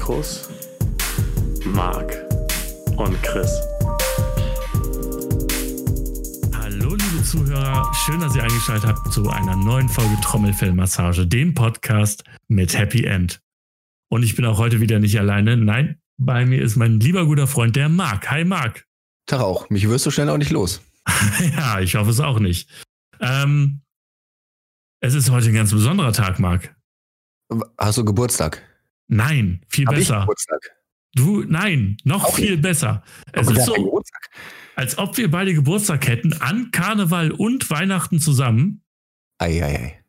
Mikros Marc und Chris. Hallo liebe Zuhörer, schön, dass ihr eingeschaltet habt zu einer neuen Folge Trommelfellmassage, dem Podcast mit Happy End. Und ich bin auch heute wieder nicht alleine. Nein, bei mir ist mein lieber guter Freund, der Marc. Hi Marc. Tag auch. Mich wirst du schnell auch nicht los. ja, ich hoffe es auch nicht. Ähm, es ist heute ein ganz besonderer Tag, Marc. Hast du Geburtstag? Nein, viel Hab besser. Du, nein, noch Auch viel besser. Es Aber ist so, als ob wir beide Geburtstag hätten, an Karneval und Weihnachten zusammen. Eieiei.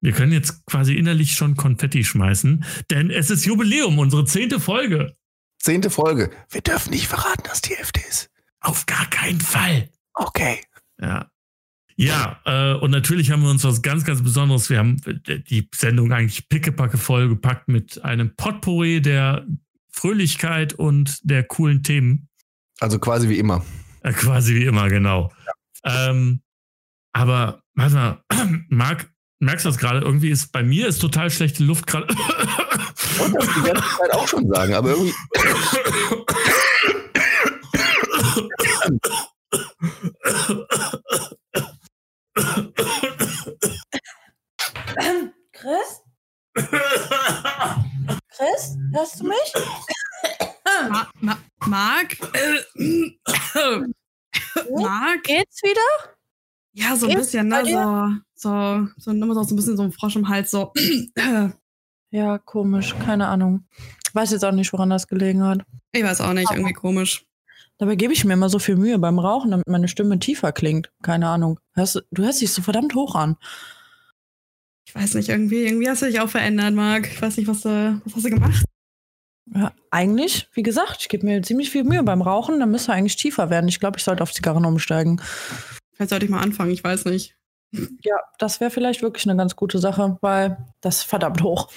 Wir können jetzt quasi innerlich schon Konfetti schmeißen, denn es ist Jubiläum, unsere zehnte Folge. Zehnte Folge. Wir dürfen nicht verraten, dass die elfte ist. Auf gar keinen Fall. Okay. Ja. Ja, äh, und natürlich haben wir uns was ganz, ganz Besonderes. Wir haben die Sendung eigentlich pickepacke voll gepackt mit einem Potpourri der Fröhlichkeit und der coolen Themen. Also quasi wie immer. Äh, quasi wie immer, genau. Ähm, aber, warte mal, Marc, merkst du das gerade? Irgendwie ist bei mir ist total schlechte Luft gerade. Ich wollte das die ganze Zeit auch schon sagen, aber irgendwie. Chris? Chris? Hörst du mich? Ma Ma Marc? Marc? Geht's wieder? Ja, so ein Geht's bisschen, ne? So, so, so immer so ein bisschen so ein Frosch im Hals, so. Ja, komisch. Keine Ahnung. Weiß jetzt auch nicht, woran das gelegen hat. Ich weiß auch nicht, irgendwie komisch. Dabei gebe ich mir immer so viel Mühe beim Rauchen, damit meine Stimme tiefer klingt. Keine Ahnung. Hörst, du- hörst dich so verdammt hoch an. Ich weiß nicht, irgendwie, irgendwie hast du dich auch verändert, Marc. Ich weiß nicht, was du, was hast du gemacht? Ja, eigentlich, wie gesagt, ich gebe mir ziemlich viel Mühe beim Rauchen, dann müsste eigentlich tiefer werden. Ich glaube, ich sollte auf Zigarren umsteigen. Vielleicht sollte ich mal anfangen, ich weiß nicht. Ja, das wäre vielleicht wirklich eine ganz gute Sache, weil das ist verdammt hoch.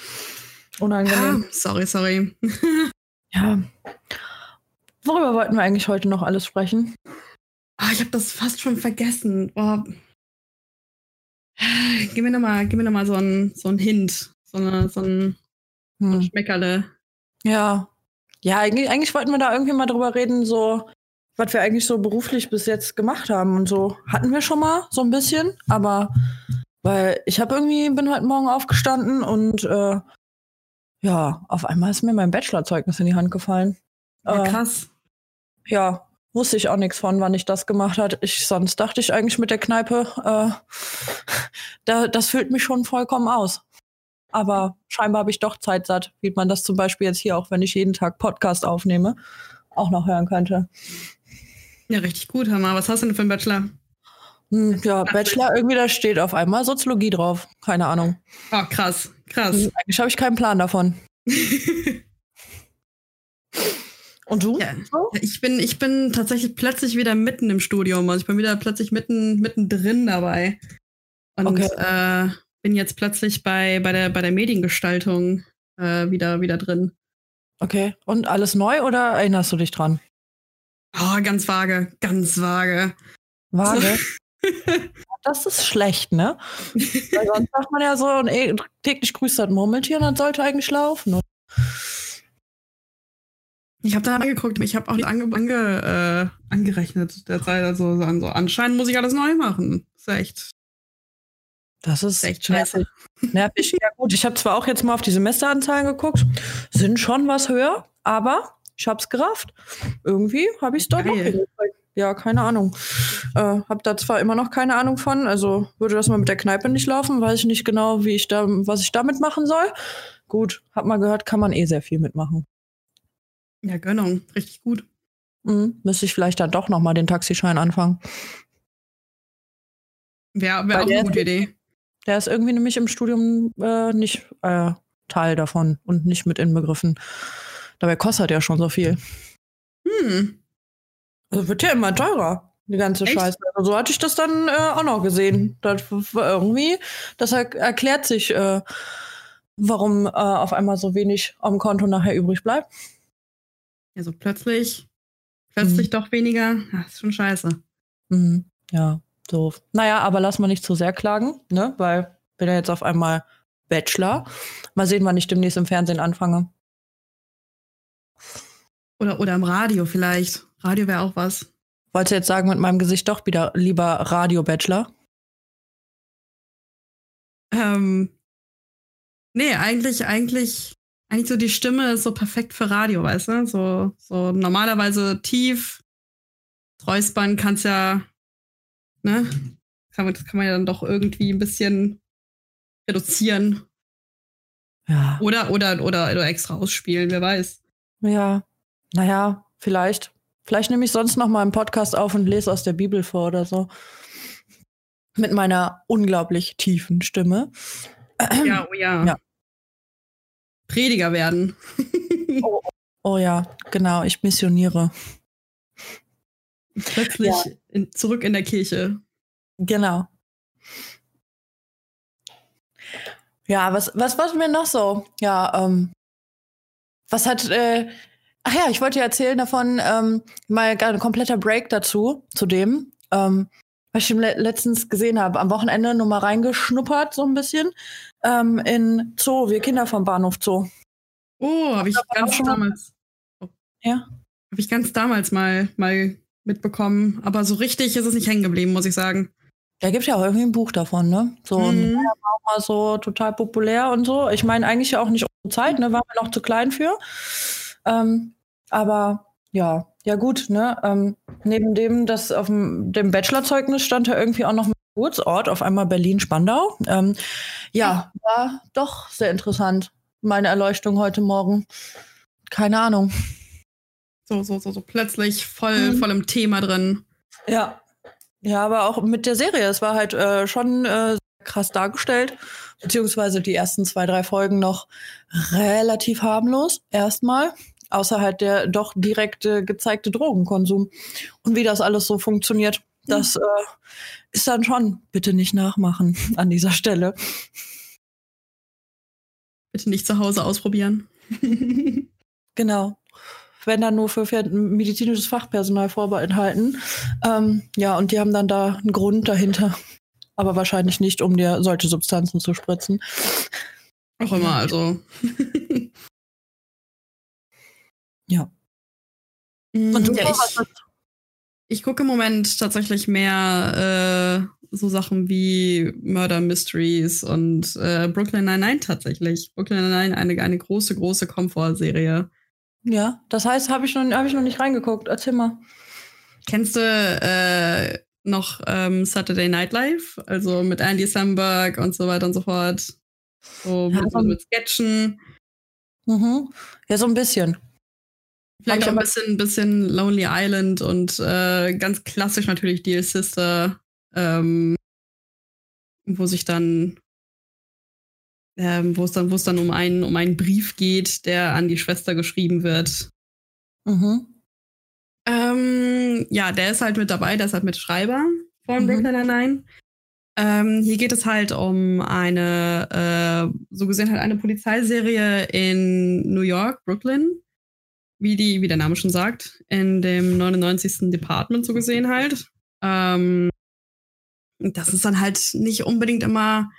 Unangenehm. sorry, sorry. Ja. Worüber wollten wir eigentlich heute noch alles sprechen? Ah, ich habe das fast schon vergessen. Boah. Gib mir nochmal noch mal so einen so Hint. So, eine, so ein so ein Hm. Schmeckerle. Ja. Ja, eigentlich, eigentlich wollten wir da irgendwie mal drüber reden, so, was wir eigentlich so beruflich bis jetzt gemacht haben und so. Hatten wir schon mal so ein bisschen, aber weil ich habe irgendwie, bin heute Morgen aufgestanden und äh, ja, auf einmal ist mir mein Bachelorzeugnis in die Hand gefallen. Ja, Äh, krass. Ja, wusste ich auch nichts von, wann ich das gemacht hat. Ich, sonst dachte ich eigentlich mit der Kneipe, äh, da, das füllt mich schon vollkommen aus. Aber scheinbar habe ich doch Zeit satt, wie man das zum Beispiel jetzt hier, auch wenn ich jeden Tag Podcast aufnehme, auch noch hören könnte. Ja, richtig gut, Hammer. Was hast du denn für einen Bachelor? Hm, ja, Bachelor, irgendwie da steht auf einmal Soziologie drauf. Keine Ahnung. Oh, krass, krass. Hm, Eigentlich habe ich keinen Plan davon. Und du? Ja. Ich bin, ich bin tatsächlich plötzlich wieder mitten im Studium. Also ich bin wieder plötzlich mitten, mittendrin dabei. Und Okay. äh, bin jetzt plötzlich bei, bei, der, bei der Mediengestaltung äh, wieder, wieder drin. Okay. Und alles neu oder erinnerst du dich dran? Oh, ganz vage, ganz vage. Vage. Das ist schlecht, ne? Weil sonst sagt man ja so, und täglich grüßt das Murmeltier und das sollte eigentlich laufen. Ich habe da angeguckt, ich habe auch ange, ange, äh, angerechnet derzeit. Also so, an- so anscheinend muss ich alles neu machen. ist echt, Das ist echt scheiße. nervig. nervig. Ja gut, ich habe zwar auch jetzt mal auf die Semesteranzahlen geguckt, sind schon was höher, aber ich hab's gerafft. Irgendwie habe ich es dort noch hingekriegt. Ja, keine Ahnung. Äh, hab da zwar immer noch keine Ahnung von, also würde das mal mit der Kneipe nicht laufen, weiß ich nicht genau, wie ich da, was ich damit machen soll. Gut, hab mal gehört, kann man eh sehr viel mitmachen. Ja, Gönnung, richtig gut. Mhm. Müsste ich vielleicht dann doch noch mal den Taxischein anfangen. Wäre wär auch eine gute Idee. Der ist irgendwie nämlich im Studium äh, nicht äh, Teil davon und nicht mit inbegriffen. Dabei kostet ja schon so viel. Hm. Also wird ja immer teurer, die ganze Echt? Scheiße. Also so hatte ich das dann äh, auch noch gesehen. Das war irgendwie, das er erklärt sich, äh, warum äh, auf einmal so wenig am Konto nachher übrig bleibt. Ja, so plötzlich plötzlich mhm. doch weniger. Ja, ist schon scheiße. Mhm. Ja, doof. Naja, aber lass mal nicht zu sehr klagen, ne? Weil bin ja jetzt auf einmal Bachelor. Mal sehen, wann ich demnächst im Fernsehen anfange. Oder, oder im Radio vielleicht. Radio wäre auch was. Wollte jetzt sagen, mit meinem Gesicht doch wieder lieber Radio-Bachelor? Ähm, nee, eigentlich, eigentlich, eigentlich so die Stimme ist so perfekt für Radio, weißt du? So, so normalerweise tief, räuspern kannst ja, ne? Kann man, das kann man ja dann doch irgendwie ein bisschen reduzieren. Ja. Oder, oder, oder, oder extra ausspielen, wer weiß. Ja, naja, vielleicht. Vielleicht nehme ich sonst noch mal einen Podcast auf und lese aus der Bibel vor oder so. Mit meiner unglaublich tiefen Stimme. Ja, oh ja. ja. Prediger werden. oh, oh, ja, genau. Ich missioniere. Plötzlich ja. in, zurück in der Kirche. Genau. Ja, was, was war mir noch so? Ja, ähm, was hat, äh, ach ja, ich wollte ja erzählen davon, ähm, mal ein kompletter Break dazu, zu dem, ähm, was ich letztens gesehen habe, am Wochenende nur mal reingeschnuppert, so ein bisschen, ähm, in Zoo, wir Kinder vom Bahnhof Zoo. Oh, habe ich ganz damals. Ja. Habe ich ganz damals mal, mal mitbekommen, aber so richtig ist es nicht hängen geblieben, muss ich sagen. Da gibt ja auch irgendwie ein Buch davon, ne? So mhm. war auch mal so total populär und so. Ich meine, eigentlich ja auch nicht unsere Zeit, ne? Waren wir noch zu klein für. Ähm, aber ja, ja gut, ne? Ähm, neben dem, dass auf dem, dem Bachelorzeugnis stand da irgendwie auch noch ein Geburtsort, auf einmal Berlin-Spandau. Ähm, ja, war doch sehr interessant. Meine Erleuchtung heute Morgen. Keine Ahnung. So, so, so, so plötzlich voll, mhm. voll im Thema drin. Ja, ja, aber auch mit der Serie. Es war halt äh, schon äh, krass dargestellt, beziehungsweise die ersten zwei, drei Folgen noch relativ harmlos, erstmal. Außer halt der doch direkte gezeigte Drogenkonsum. Und wie das alles so funktioniert, das äh, ist dann schon, bitte nicht nachmachen an dieser Stelle. Bitte nicht zu Hause ausprobieren. genau wenn dann nur für medizinisches Fachpersonal vorbehalten. Ähm, ja, und die haben dann da einen Grund dahinter. Aber wahrscheinlich nicht, um dir solche Substanzen zu spritzen. Auch immer, also. ja. Mm, und du ja, ich, ich gucke im Moment tatsächlich mehr äh, so Sachen wie Murder Mysteries und äh, Brooklyn Nine-Nine tatsächlich. Brooklyn Nine-Nine eine, eine große, große Komfortserie. Ja, das heißt, habe ich, noch, hab ich noch nicht reingeguckt. Erzähl mal. Kennst du äh, noch ähm, Saturday Night Live? Also mit Andy Samberg und so weiter und so fort. So ja, mit, mit Sketchen. Mhm. Ja, so ein bisschen. Vielleicht auch ein bisschen, bisschen Lonely Island und äh, ganz klassisch natürlich Dear Sister, ähm, wo sich dann ähm, wo es dann, wo es dann um einen, um einen Brief geht, der an die Schwester geschrieben wird. Mhm. Ähm, ja, der ist halt mit dabei, der ist halt mit Schreiber von mhm. Brooklyn Nine-Nine. Ähm, hier geht es halt um eine, äh, so gesehen halt eine Polizeiserie in New York, Brooklyn, wie, die, wie der Name schon sagt, in dem 99. Department so gesehen halt. Ähm, das ist dann halt nicht unbedingt immer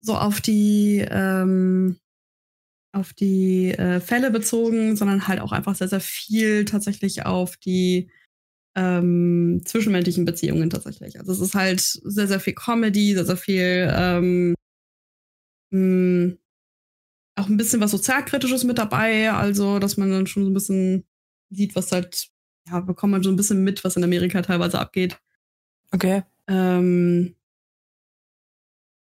so auf die, ähm, auf die äh, Fälle bezogen, sondern halt auch einfach sehr, sehr viel tatsächlich auf die ähm, zwischenmenschlichen Beziehungen tatsächlich. Also es ist halt sehr, sehr viel Comedy, sehr, sehr viel ähm, hm, auch ein bisschen was Sozialkritisches mit dabei, also dass man dann schon so ein bisschen sieht, was halt, ja, bekommt man so ein bisschen mit, was in Amerika teilweise abgeht. Okay. Ähm,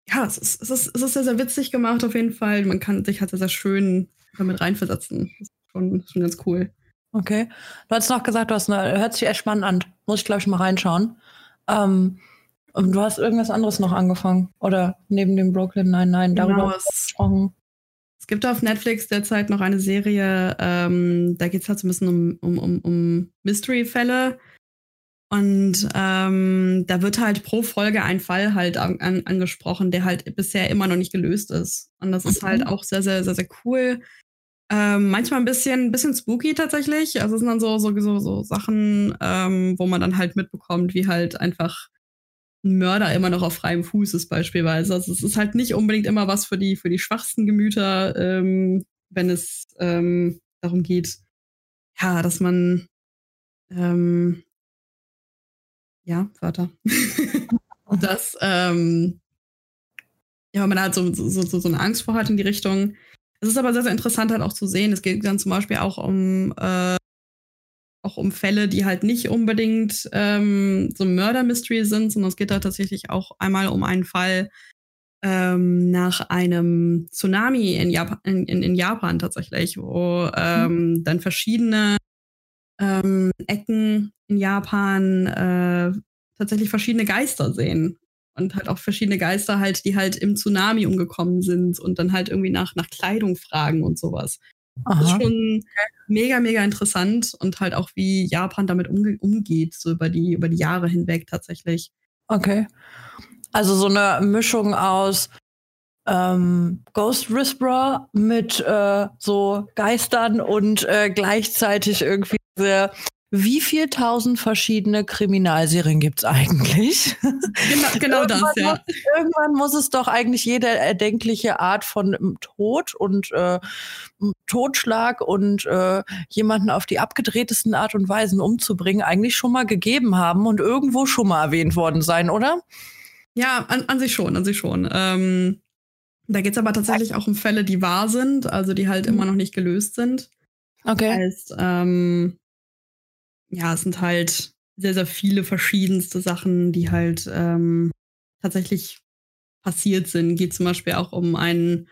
ja, es ist, es, ist, es ist sehr, sehr witzig gemacht auf jeden Fall. Man kann sich halt sehr, sehr schön damit reinversetzen. Das ist schon, schon ganz cool. Okay. Du hast noch gesagt, du hast eine, hört sich echt spannend an. Muss ich, glaube ich, mal reinschauen. Ähm, und du hast irgendwas anderes noch angefangen. Oder neben dem Brooklyn Nine-Nine darüber genau, gesprochen. Es gibt auf Netflix derzeit noch eine Serie, ähm, da geht es halt so ein bisschen um, um, um, um Mystery-Fälle. Und ähm, da wird halt pro Folge ein Fall halt an, an, angesprochen, der halt bisher immer noch nicht gelöst ist. Und das ist halt mhm. auch sehr, sehr, sehr, sehr cool. Ähm, manchmal ein bisschen, ein bisschen spooky tatsächlich. Also es sind dann so, so, so, so Sachen, ähm, wo man dann halt mitbekommt, wie halt einfach Mörder immer noch auf freiem Fuß ist, beispielsweise. Also es ist halt nicht unbedingt immer was für die, für die schwachsten Gemüter, ähm, wenn es ähm, darum geht, ja, dass man ähm, ja, Wörter. dass ähm, ja, man halt so, so, so, so eine Angst vor hat in die Richtung. Es ist aber sehr, sehr interessant halt auch zu sehen. Es geht dann zum Beispiel auch um äh, auch um Fälle, die halt nicht unbedingt ähm, so Mörder-Mystery sind, sondern es geht da tatsächlich auch einmal um einen Fall ähm, nach einem Tsunami in Japan, in, in, in Japan tatsächlich, wo ähm, mhm. dann verschiedene ähm, Ecken in Japan äh, tatsächlich verschiedene Geister sehen und halt auch verschiedene Geister halt, die halt im Tsunami umgekommen sind und dann halt irgendwie nach, nach Kleidung fragen und sowas. Aha. Das ist schon mega, mega interessant und halt auch, wie Japan damit umge umgeht, so über die, über die Jahre hinweg tatsächlich. Okay. Also so eine Mischung aus ähm, Ghost Whisperer mit äh, so Geistern und äh, gleichzeitig irgendwie sehr wie viel tausend verschiedene Kriminalserien gibt's eigentlich? Genau, genau das, ja. Muss, irgendwann muss es doch eigentlich jede erdenkliche Art von ähm, Tod und äh, Totschlag und äh, jemanden auf die abgedrehtesten Art und Weisen umzubringen, eigentlich schon mal gegeben haben und irgendwo schon mal erwähnt worden sein, oder? Ja, an, an sich schon, an sich schon. Ähm, da geht's aber tatsächlich auch um Fälle, die wahr sind, also die halt mhm. immer noch nicht gelöst sind. Okay. Heißt, ähm, ja, es sind halt sehr, sehr viele verschiedenste Sachen, die halt ähm, tatsächlich passiert sind. Geht zum Beispiel auch um einen,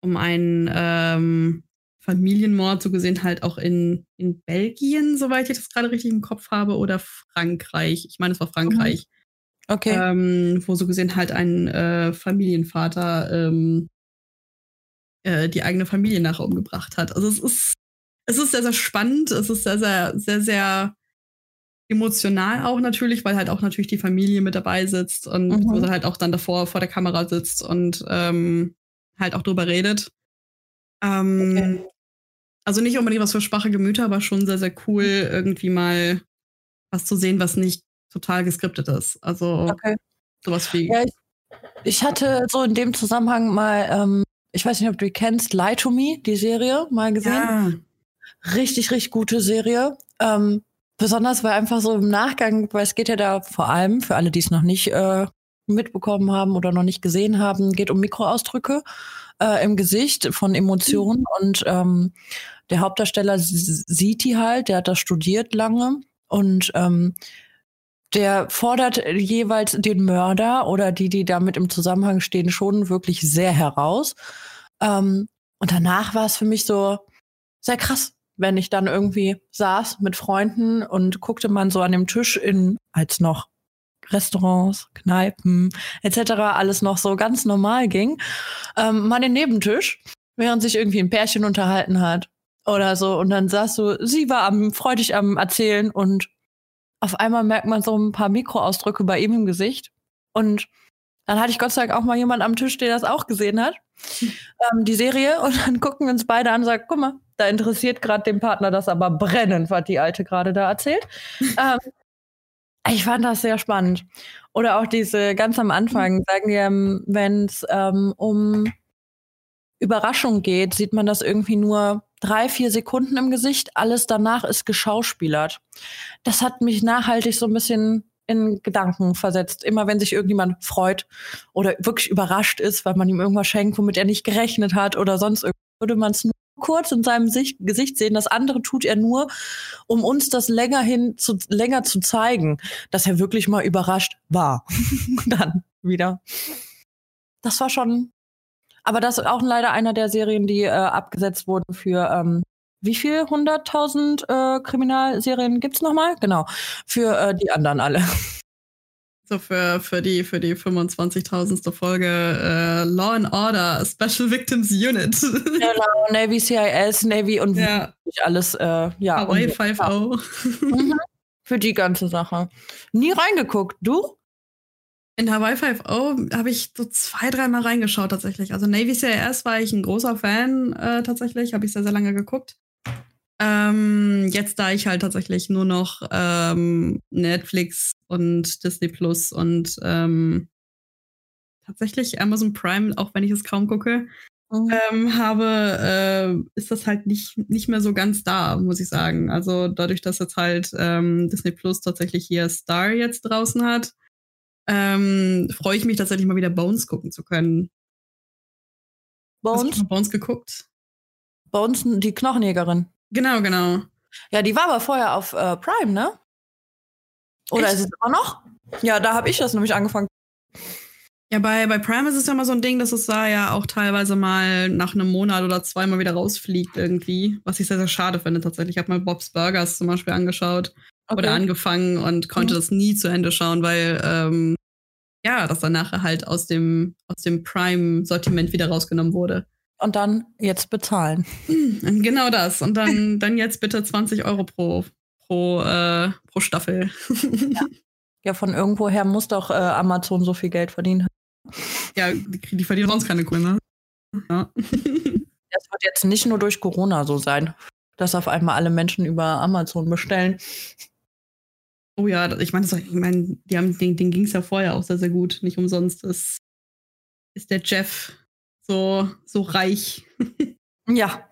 um einen ähm, Familienmord, so gesehen halt auch in, in Belgien, soweit ich das gerade richtig im Kopf habe, oder Frankreich. Ich meine, es war Frankreich. Mhm. Okay. Ähm, wo so gesehen halt ein äh, Familienvater ähm, äh, die eigene Familie nachher umgebracht hat. Also es ist es ist sehr, sehr spannend. Es ist sehr, sehr, sehr, sehr emotional auch natürlich, weil halt auch natürlich die Familie mit dabei sitzt und mhm. halt auch dann davor vor der Kamera sitzt und ähm, halt auch drüber redet. Ähm, okay. Also nicht unbedingt was für schwache Gemüter, aber schon sehr, sehr cool, irgendwie mal was zu sehen, was nicht total geskriptet ist. Also okay. sowas wie. Ja, ich, ich, hatte so in dem Zusammenhang mal, ähm, ich weiß nicht, ob du die kennst, Lie to Me, die Serie, mal gesehen. Ja. Richtig, richtig gute Serie. Ähm, besonders weil einfach so im Nachgang, weil es geht ja da vor allem, für alle, die es noch nicht äh, mitbekommen haben oder noch nicht gesehen haben, geht um Mikroausdrücke äh, im Gesicht von Emotionen. Mhm. Und ähm, der Hauptdarsteller sieht die halt, der hat das studiert lange und ähm, der fordert jeweils den Mörder oder die, die damit im Zusammenhang stehen, schon wirklich sehr heraus. Ähm, und danach war es für mich so sehr krass, wenn ich dann irgendwie saß mit Freunden und guckte man so an dem Tisch in, als noch Restaurants, Kneipen etc. alles noch so ganz normal ging, ähm, mal den Nebentisch, während sich irgendwie ein Pärchen unterhalten hat oder so. Und dann saß du, sie war am freudig am Erzählen und auf einmal merkt man so ein paar Mikroausdrücke bei ihm im Gesicht. Und dann hatte ich Gott sei Dank auch mal jemand am Tisch, der das auch gesehen hat, ähm, die Serie. Und dann gucken wir uns beide an und sagen, guck mal, da interessiert gerade den Partner das aber brennend, was die Alte gerade da erzählt. ähm, ich fand das sehr spannend. Oder auch diese ganz am Anfang, sagen wir, wenn es ähm, um Überraschung geht, sieht man das irgendwie nur drei, vier Sekunden im Gesicht. Alles danach ist geschauspielert. Das hat mich nachhaltig so ein bisschen in Gedanken versetzt. Immer wenn sich irgendjemand freut oder wirklich überrascht ist, weil man ihm irgendwas schenkt, womit er nicht gerechnet hat oder sonst irgendwie, würde man es nur kurz in seinem Sicht, Gesicht sehen. Das andere tut er nur, um uns das länger hin zu, länger zu zeigen, dass er wirklich mal überrascht war. Dann wieder. Das war schon, aber das ist auch leider einer der Serien, die äh, abgesetzt wurden für ähm, wie viel? 100.000 äh, Kriminalserien gibt's nochmal? Genau. Für äh, die anderen alle. So für, für die, für die 25.000. Folge äh, Law and Order, Special Victims Unit. Genau, Navy, CIS, Navy und ja. alles, äh, ja. Hawaii 5.0. Mhm. Für die ganze Sache. Nie reingeguckt, du? In Hawaii 5.0 habe ich so zwei, dreimal reingeschaut tatsächlich. Also Navy CRS war ich ein großer Fan äh, tatsächlich, habe ich sehr, sehr lange geguckt. Ähm, jetzt, da ich halt tatsächlich nur noch ähm, Netflix und Disney Plus und ähm, tatsächlich Amazon Prime, auch wenn ich es kaum gucke, mhm. ähm, habe, äh, ist das halt nicht, nicht mehr so ganz da, muss ich sagen. Also dadurch, dass jetzt halt ähm, Disney Plus tatsächlich hier Star jetzt draußen hat, ähm, freue ich mich tatsächlich mal wieder Bones gucken zu können. Bones? Hast du Bones geguckt? Bones, die Knochenjägerin. Genau, genau. Ja, die war aber vorher auf äh, Prime, ne? Oder Echt? ist es immer noch? Ja, da habe ich das nämlich angefangen. Ja, bei, bei Prime ist es ja mal so ein Ding, dass es da ja auch teilweise mal nach einem Monat oder zwei mal wieder rausfliegt irgendwie. Was ich sehr, sehr schade finde tatsächlich. Ich habe mal Bob's Burgers zum Beispiel angeschaut okay. oder angefangen und konnte mhm. das nie zu Ende schauen, weil ähm, ja, das dann nachher halt aus dem, aus dem Prime-Sortiment wieder rausgenommen wurde. Und dann jetzt bezahlen. Hm, genau das. Und dann, dann jetzt bitte 20 Euro pro, pro, äh, pro Staffel. Ja. ja. von irgendwoher muss doch äh, Amazon so viel Geld verdienen. Ja, die, die verdienen sonst keine ne? Ja. Das wird jetzt nicht nur durch Corona so sein, dass auf einmal alle Menschen über Amazon bestellen. Oh ja, ich meine, ich mein, die haben, den, den ging es ja vorher auch sehr, sehr gut. Nicht umsonst ist, ist der Jeff so, so reich. ja,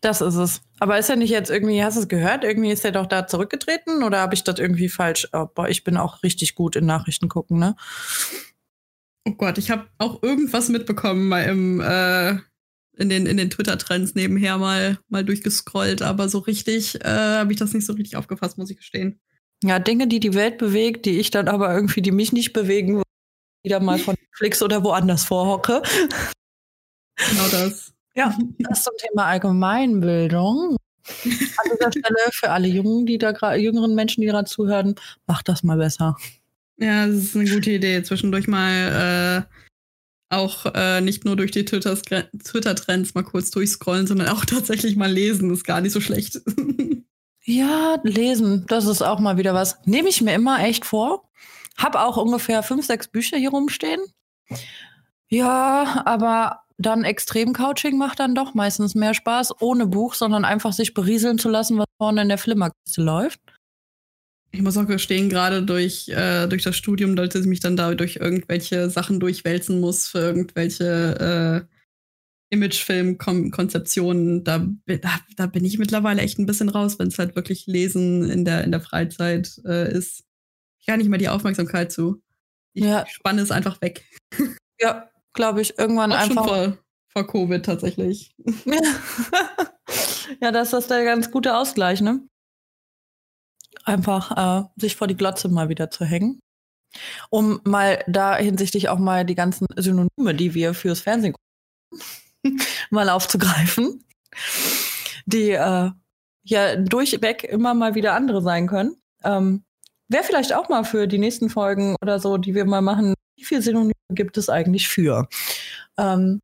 das ist es. Aber ist er nicht jetzt irgendwie, hast du es gehört? Irgendwie ist er doch da zurückgetreten oder habe ich das irgendwie falsch? Oh, boah, ich bin auch richtig gut in Nachrichten gucken, ne? Oh Gott, ich habe auch irgendwas mitbekommen mal im, äh, in den, in den Twitter-Trends nebenher mal, mal durchgescrollt, aber so richtig äh, habe ich das nicht so richtig aufgefasst, muss ich gestehen. Ja, Dinge, die die Welt bewegt, die ich dann aber irgendwie, die mich nicht bewegen, wieder mal von Netflix oder woanders vorhocke. Genau das. Ja, das zum Thema Allgemeinbildung. An dieser Stelle für alle Jungen, die da jüngeren Menschen, die gerade zuhören, macht das mal besser. Ja, das ist eine gute Idee. Zwischendurch mal äh, auch äh, nicht nur durch die Twitter-Trends mal kurz durchscrollen, sondern auch tatsächlich mal lesen. Ist gar nicht so schlecht. Ja, lesen, das ist auch mal wieder was. Nehme ich mir immer echt vor. Hab auch ungefähr fünf, sechs Bücher hier rumstehen. Ja, aber dann Extrem-Couching macht dann doch meistens mehr Spaß, ohne Buch, sondern einfach sich berieseln zu lassen, was vorne in der Flimmerkiste läuft. Ich muss auch gestehen, gerade durch, äh, durch das Studium, dass ich mich dann da durch irgendwelche Sachen durchwälzen muss für irgendwelche äh, Imagefilm-Konzeptionen, da, da, da, bin ich mittlerweile echt ein bisschen raus, wenn es halt wirklich Lesen in der, in der Freizeit äh, ist. Ich habe nicht mehr die Aufmerksamkeit zu. Ich ja. spanne es einfach weg. Ja, glaube ich. Irgendwann Auch einfach. Schon vor, vor Covid tatsächlich. ja, das ist der ganz gute Ausgleich, ne? Einfach äh, sich vor die Glotze mal wieder zu hängen. Um mal da hinsichtlich auch mal die ganzen Synonyme, die wir fürs Fernsehen mal aufzugreifen, die äh, ja durchweg immer mal wieder andere sein können. Ähm, Wäre vielleicht auch mal für die nächsten Folgen oder so, die wir mal machen, viele Synonyme gibt es eigentlich für? Ähm,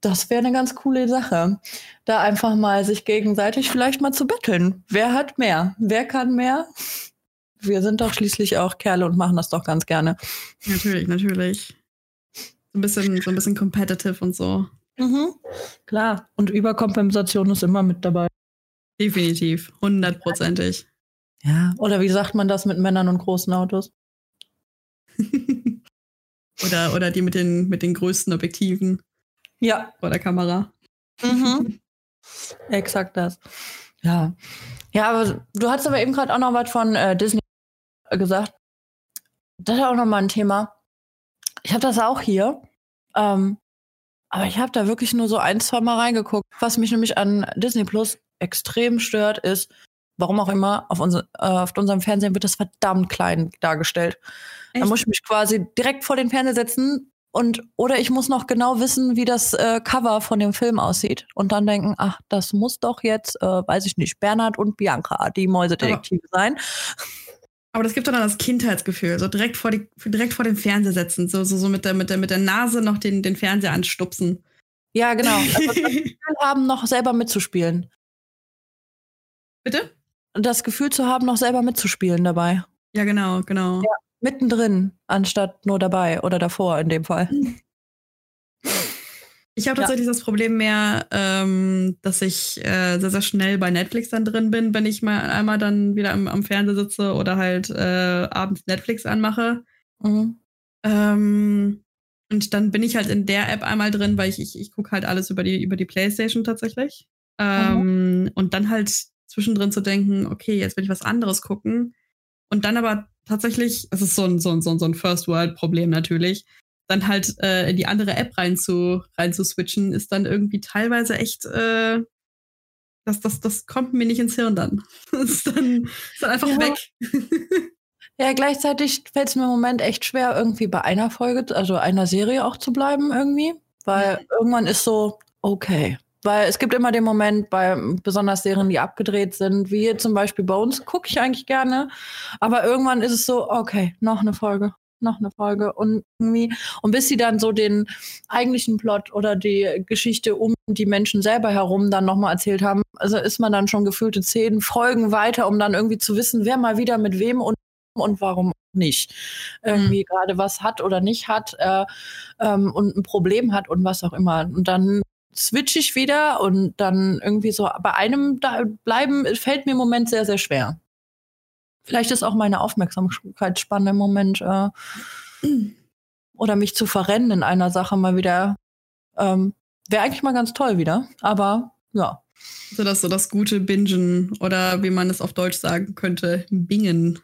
das wäre eine ganz coole Sache. Da einfach mal sich gegenseitig vielleicht mal zu betteln. Wer hat mehr? Wer kann mehr? Wir sind doch schließlich auch Kerle und machen das doch ganz gerne. Natürlich, natürlich. So ein bisschen, so ein bisschen competitive und so. Mhm. Klar. Und Überkompensation ist immer mit dabei. Definitiv. Hundertprozentig. Ja. Oder wie sagt man das mit Männern und großen Autos? oder, oder die mit den, mit den größten Objektiven. Ja. Vor der Kamera. Mhm. Exakt das. Ja. Ja, aber du hast aber eben gerade auch noch was von äh, Disney gesagt. Das ist auch noch mal ein Thema. Ich habe das auch hier. Ähm, aber ich habe da wirklich nur so ein, zwei Mal reingeguckt. Was mich nämlich an Disney Plus extrem stört, ist, warum auch immer, auf, unser, äh, auf unserem Fernsehen wird das verdammt klein dargestellt. Echt? Da muss ich mich quasi direkt vor den Fernseher setzen und oder ich muss noch genau wissen, wie das äh, Cover von dem Film aussieht und dann denken, ach, das muss doch jetzt, äh, weiß ich nicht, Bernhard und Bianca, die Mäusedetektive sein. Aber das gibt doch dann das Kindheitsgefühl, so direkt vor, die, direkt vor den Fernseher setzen, so, so, so mit, der, mit, der, mit der Nase noch den, den Fernseher anstupsen. Ja, genau. Also haben, noch selber mitzuspielen. Bitte? Das Gefühl zu haben, noch selber mitzuspielen dabei. Ja, genau, genau. Ja. Mittendrin, anstatt nur dabei oder davor in dem Fall. Ich habe tatsächlich ja. das Problem mehr, ähm, dass ich äh, sehr, sehr schnell bei Netflix dann drin bin, wenn ich mal einmal dann wieder am, am Fernseher sitze oder halt äh, abends Netflix anmache. Mhm. Ähm, und dann bin ich halt in der App einmal drin, weil ich, ich, ich gucke halt alles über die, über die Playstation tatsächlich. Ähm, mhm. Und dann halt zwischendrin zu denken, okay, jetzt will ich was anderes gucken. Und dann aber tatsächlich, es ist so ein, so ein, so ein First-World-Problem natürlich, dann halt äh, in die andere App rein zu, rein zu switchen, ist dann irgendwie teilweise echt, äh, das, das, das kommt mir nicht ins Hirn dann. Das ist dann, ist dann einfach ja. weg. Ja, gleichzeitig fällt es mir im Moment echt schwer, irgendwie bei einer Folge, also einer Serie auch zu bleiben irgendwie. Weil irgendwann ist so, okay. Weil es gibt immer den Moment bei besonders Serien, die abgedreht sind, wie hier zum Beispiel Bones, gucke ich eigentlich gerne. Aber irgendwann ist es so, okay, noch eine Folge, noch eine Folge und irgendwie und bis sie dann so den eigentlichen Plot oder die Geschichte um die Menschen selber herum dann nochmal erzählt haben, also ist man dann schon gefühlte zehn Folgen weiter, um dann irgendwie zu wissen, wer mal wieder mit wem und und warum nicht. Irgendwie mhm. gerade was hat oder nicht hat äh, ähm, und ein Problem hat und was auch immer. Und dann switch ich wieder und dann irgendwie so bei einem da bleiben fällt mir im Moment sehr, sehr schwer. Vielleicht ist auch meine Aufmerksamkeitsspanne im Moment äh, oder mich zu verrennen in einer Sache mal wieder. Ähm, Wäre eigentlich mal ganz toll wieder, aber ja. So das so das gute Bingen oder wie man es auf Deutsch sagen könnte, Bingen.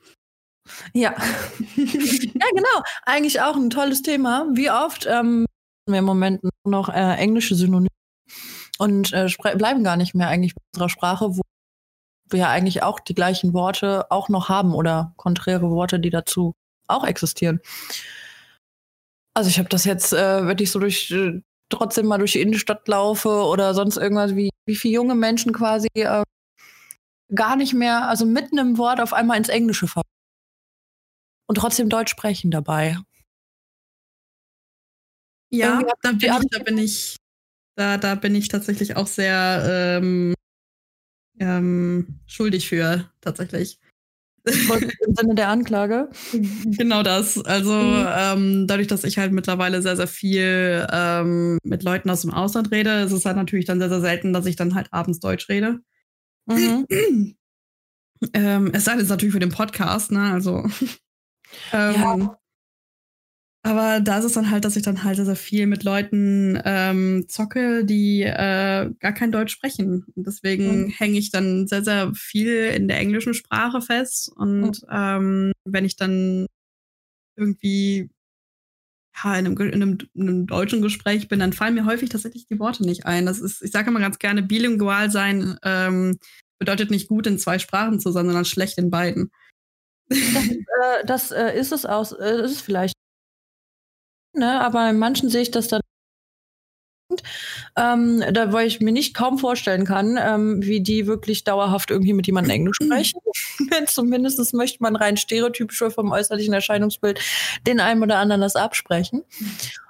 Ja. ja, genau. Eigentlich auch ein tolles Thema. Wie oft ähm, wir im Moment noch äh, englische Synonyme und äh, bleiben gar nicht mehr eigentlich in unserer Sprache, wo wir ja eigentlich auch die gleichen Worte auch noch haben oder konträre Worte, die dazu auch existieren. Also ich habe das jetzt, äh, wenn ich so durch äh, trotzdem mal durch die Innenstadt laufe oder sonst irgendwas, wie, wie viele junge Menschen quasi äh, gar nicht mehr, also mitten im Wort auf einmal ins Englische fallen. Und trotzdem Deutsch sprechen dabei. Ja, da bin, ich, da bin ich, da, da bin ich tatsächlich auch sehr ähm, ähm, schuldig für, tatsächlich. Im Sinne der Anklage? Genau das. Also mhm. ähm, dadurch, dass ich halt mittlerweile sehr, sehr viel ähm, mit Leuten aus dem Ausland rede, ist es halt natürlich dann sehr, sehr selten, dass ich dann halt abends Deutsch rede. Mhm. ähm, es sei denn, es ist natürlich für den Podcast, ne? Also. ja. Aber da ist es dann halt, dass ich dann halt sehr viel mit Leuten ähm, zocke, die äh, gar kein Deutsch sprechen. Und deswegen mhm. hänge ich dann sehr, sehr viel in der englischen Sprache fest. Und mhm. ähm, wenn ich dann irgendwie ja, in, einem, in, einem, in einem deutschen Gespräch bin, dann fallen mir häufig tatsächlich die Worte nicht ein. Das ist, ich sage immer ganz gerne, bilingual sein ähm, bedeutet nicht gut in zwei Sprachen zu sein, sondern schlecht in beiden. Das, äh, das äh, ist es aus, äh, ist es vielleicht ne? aber in manchen sehe ich das dann ähm, da wo ich mir nicht kaum vorstellen kann, ähm, wie die wirklich dauerhaft irgendwie mit jemandem Englisch sprechen. Zumindest möchte man rein stereotypisch vom äußerlichen Erscheinungsbild den einen oder anderen das absprechen.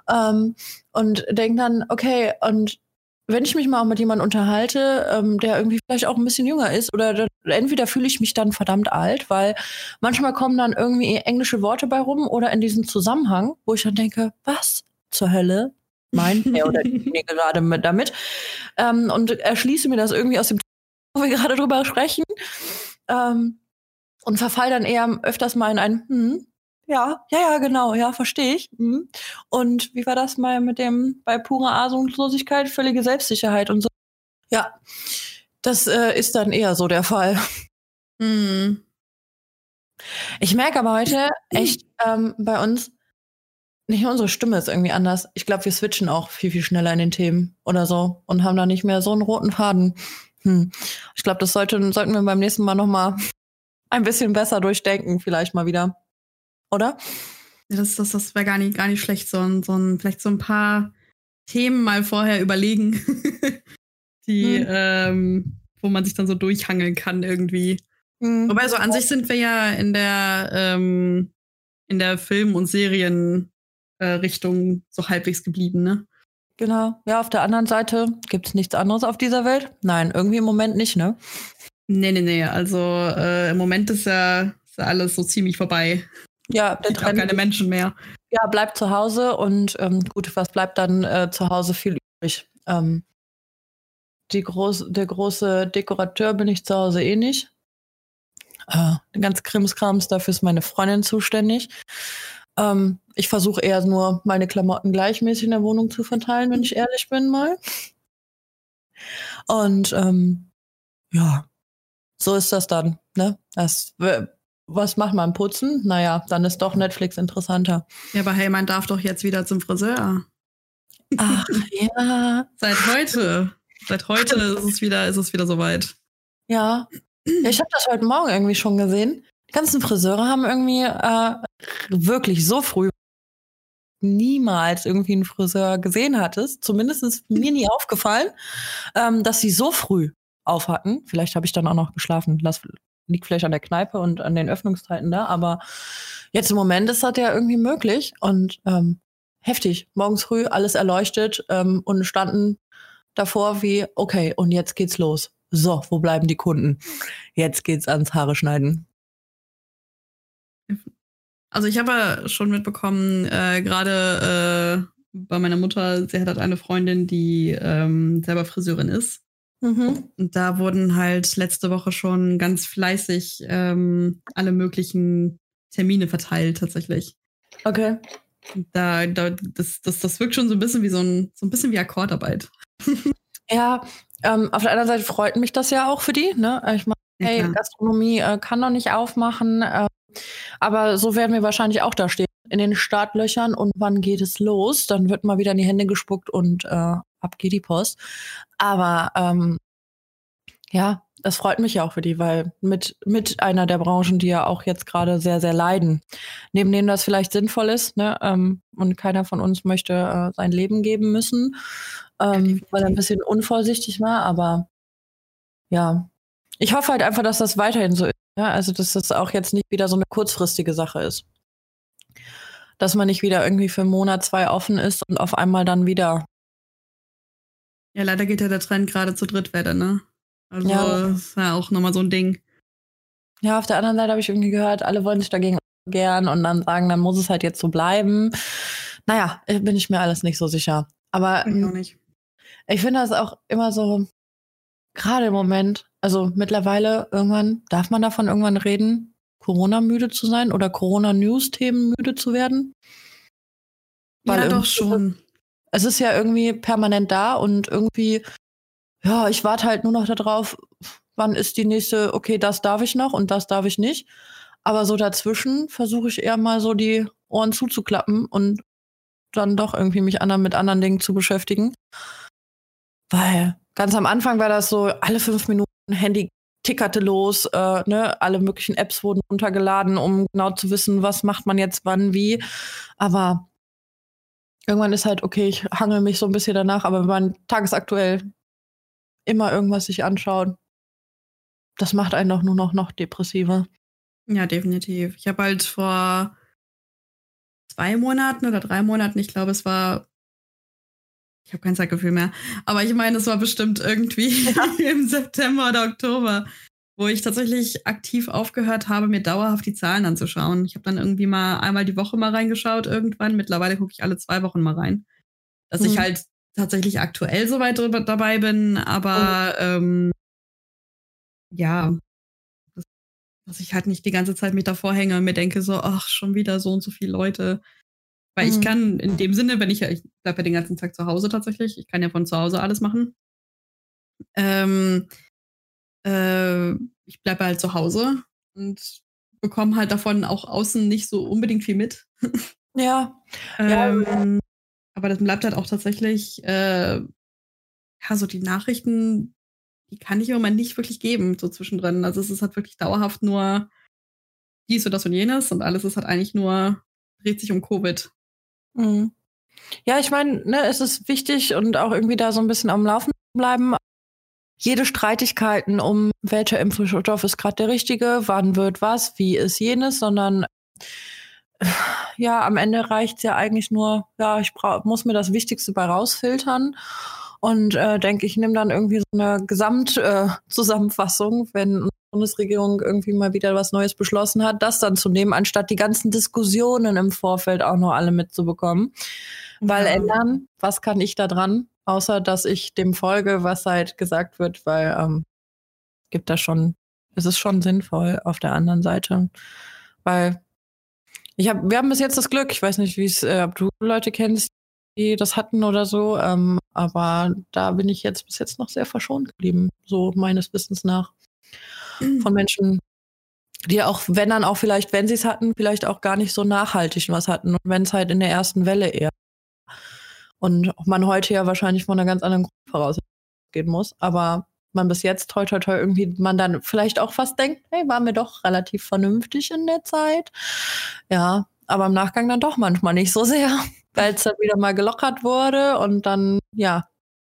Ähm, und denke dann, okay, und wenn ich mich mal auch mit jemandem unterhalte, ähm, der irgendwie vielleicht auch ein bisschen jünger ist, oder entweder fühle ich mich dann verdammt alt, weil manchmal kommen dann irgendwie englische Worte bei rum oder in diesem Zusammenhang, wo ich dann denke, was zur Hölle meint er oder mir gerade mit damit? Ähm, und erschließe mir das irgendwie aus dem, wo wir gerade drüber sprechen. Ähm, und verfall dann eher öfters mal in ein, hm, ja, ja, ja, genau, ja, verstehe ich. Mhm. Und wie war das mal mit dem bei purer Ahnungslosigkeit, völlige Selbstsicherheit und so? Ja, das äh, ist dann eher so der Fall. Mhm. Ich merke aber heute echt ähm, bei uns, nicht unsere Stimme ist irgendwie anders. Ich glaube, wir switchen auch viel, viel schneller in den Themen oder so und haben da nicht mehr so einen roten Faden. Hm. Ich glaube, das sollte, sollten wir beim nächsten Mal noch mal ein bisschen besser durchdenken, vielleicht mal wieder oder? Das, das, das wäre gar nicht, gar nicht schlecht, so ein, so ein, vielleicht so ein paar Themen mal vorher überlegen, die, hm. ähm, wo man sich dann so durchhangeln kann irgendwie. Hm. Wobei so an sich sind wir ja in der, ähm, in der Film- und Serienrichtung äh, so halbwegs geblieben, ne? Genau. Ja, auf der anderen Seite gibt es nichts anderes auf dieser Welt? Nein, irgendwie im Moment nicht, ne? Nee, nee, nee. Also äh, im Moment ist ja ist ja alles so ziemlich vorbei. Ja, der Sieht auch Trend keine Menschen mehr. ja, bleibt zu Hause und ähm, gut, was bleibt dann äh, zu Hause viel übrig? Ähm, die groß, der große Dekorateur bin ich zu Hause eh nicht. Äh, ganz Krimskrams, dafür ist meine Freundin zuständig. Ähm, ich versuche eher nur, meine Klamotten gleichmäßig in der Wohnung zu verteilen, wenn ich ehrlich bin mal. Und ähm, ja, so ist das dann. Ne? Das, was macht man? Putzen? Naja, dann ist doch Netflix interessanter. Ja, aber hey, man darf doch jetzt wieder zum Friseur. Ach ja, Seit heute. Seit heute ist es wieder, ist es wieder soweit. ja. ja ich habe das heute Morgen irgendwie schon gesehen. Die ganzen Friseure haben irgendwie äh, wirklich so früh niemals irgendwie einen Friseur gesehen hattest. Zumindest ist mir nie aufgefallen, ähm, dass sie so früh auf hatten. Vielleicht habe ich dann auch noch geschlafen. Das liegt vielleicht an der Kneipe und an den Öffnungszeiten da. Aber jetzt im Moment ist das ja irgendwie möglich und ähm, heftig. Morgens früh alles erleuchtet ähm, und standen davor wie, okay, und jetzt geht's los. So, wo bleiben die Kunden? Jetzt geht's ans Haare schneiden. Also ich habe ja schon mitbekommen, äh, gerade äh, bei meiner Mutter, sie hat halt eine Freundin, die ähm, selber Friseurin ist. Mhm. Und da wurden halt letzte Woche schon ganz fleißig ähm, alle möglichen Termine verteilt tatsächlich. Okay. Da, da, das, das, das wirkt schon so ein bisschen wie so ein, so ein bisschen wie Akkordarbeit. Ja, ähm, auf der anderen Seite freut mich das ja auch für die. Ne? Ich meine, Ja, hey, klar. Gastronomie äh, kann noch nicht aufmachen. Äh, aber so werden wir wahrscheinlich auch da stehen, in den Startlöchern. Und wann geht es los? Dann wird mal wieder in die Hände gespuckt und äh, ab geht die Post. Aber ähm, ja, das freut mich ja auch für die, weil mit, mit einer der Branchen, die ja auch jetzt gerade sehr, sehr leiden, neben denen das vielleicht sinnvoll ist, ne, ähm, und keiner von uns möchte äh, sein Leben geben müssen, ähm, weil er ein bisschen unvorsichtig war, aber ja, ich hoffe halt einfach, dass das weiterhin so ist, ja, also dass das auch jetzt nicht wieder so eine kurzfristige Sache ist. Dass man nicht wieder irgendwie für einen Monat, zwei offen ist und auf einmal dann wieder Ja, leider geht ja der Trend gerade zu Drittwelle, ne? Also Ja. ist ja auch nochmal so ein Ding. Ja, auf der anderen Seite habe ich irgendwie gehört, alle wollen sich dagegen gern und dann sagen, dann muss es halt jetzt so bleiben. Naja, bin ich mir alles nicht so sicher. Aber Ich auch nicht. ich finde das auch immer so, gerade im Moment, also mittlerweile irgendwann, darf man davon irgendwann reden, Corona-müde zu sein oder Corona-News-Themen müde zu werden? Weil Ja, doch schon. Es ist ja irgendwie permanent da und irgendwie, ja, ich warte halt nur noch darauf, wann ist die nächste, okay, das darf ich noch und das darf ich nicht. Aber so dazwischen versuche ich eher mal so die Ohren zuzuklappen und dann doch irgendwie mich anderen mit anderen Dingen zu beschäftigen. Weil ganz am Anfang war das so, alle fünf Minuten Handy tickerte los, äh, ne, alle möglichen Apps wurden runtergeladen, um genau zu wissen, was macht man jetzt wann, wie. Aber irgendwann ist halt, okay, ich hangel mich so ein bisschen danach, aber wenn man tagesaktuell immer irgendwas sich anschaut, das macht einen doch nur noch, noch depressiver. Ja, definitiv. Ich habe halt vor zwei Monaten oder drei Monaten, ich glaube, es war. Ich habe kein Zeitgefühl mehr. Aber ich meine, es war bestimmt irgendwie im September oder Oktober, wo ich tatsächlich aktiv aufgehört habe, mir dauerhaft die Zahlen anzuschauen. Ich habe dann irgendwie mal einmal die Woche mal reingeschaut irgendwann. Mittlerweile gucke ich alle zwei Wochen mal rein. Dass ich Mhm. halt tatsächlich aktuell so weit dabei bin, aber ähm, ja, das- dass ich halt nicht die ganze Zeit mich davor hänge und mir denke so, ach, schon wieder so und so viele Leute. Weil Mhm. ich kann in dem Sinne, wenn ich ja, ich bleibe ja den ganzen Tag zu Hause tatsächlich, ich kann ja von zu Hause alles machen. Ähm, äh, ich bleibe halt zu Hause und bekomme halt davon auch außen nicht so unbedingt viel mit. Ja. Ähm, aber das bleibt halt auch tatsächlich, äh, ja, so die Nachrichten, die kann ich im Moment nicht wirklich geben, so zwischendrin. Also es ist halt wirklich dauerhaft nur dies und das und jenes und alles ist halt eigentlich nur, dreht sich um Covid. Mhm. Ja, ich meine, ne, es ist wichtig und auch irgendwie da so ein bisschen am Laufen bleiben. Jede Streitigkeiten um welcher Impfstoff ist gerade der richtige, wann wird was, wie ist jenes, sondern äh, ja, am Ende reicht's ja eigentlich nur, ja, ich brauch, muss mir das Wichtigste bei rausfiltern und äh, denke, ich nehme dann irgendwie so eine Gesamtzusammenfassung, äh, wenn Bundesregierung irgendwie mal wieder was Neues beschlossen hat, das dann zu nehmen, anstatt die ganzen Diskussionen im Vorfeld auch noch alle mitzubekommen. Weil Ja. ändern, was kann ich da dran, außer dass ich dem folge, was halt gesagt wird, weil ähm, gibt da schon, es ist schon sinnvoll auf der anderen Seite. Weil ich hab, wir haben bis jetzt das Glück, ich weiß nicht, wie es, äh, ob du Leute kennst, die das hatten oder so, ähm, aber da bin ich jetzt bis jetzt noch sehr verschont geblieben, so meines Wissens nach von Menschen, die auch, wenn dann auch vielleicht, wenn sie es hatten, vielleicht auch gar nicht so nachhaltig was hatten und wenn es halt in der ersten Welle eher. Und man heute ja wahrscheinlich von einer ganz anderen Grundvoraussetzung gehen muss, aber man bis jetzt toi toi toi irgendwie man dann vielleicht auch fast denkt, hey, waren wir doch relativ vernünftig in der Zeit. Ja, aber im Nachgang dann doch manchmal nicht so sehr, weil es dann wieder mal gelockert wurde und dann, ja,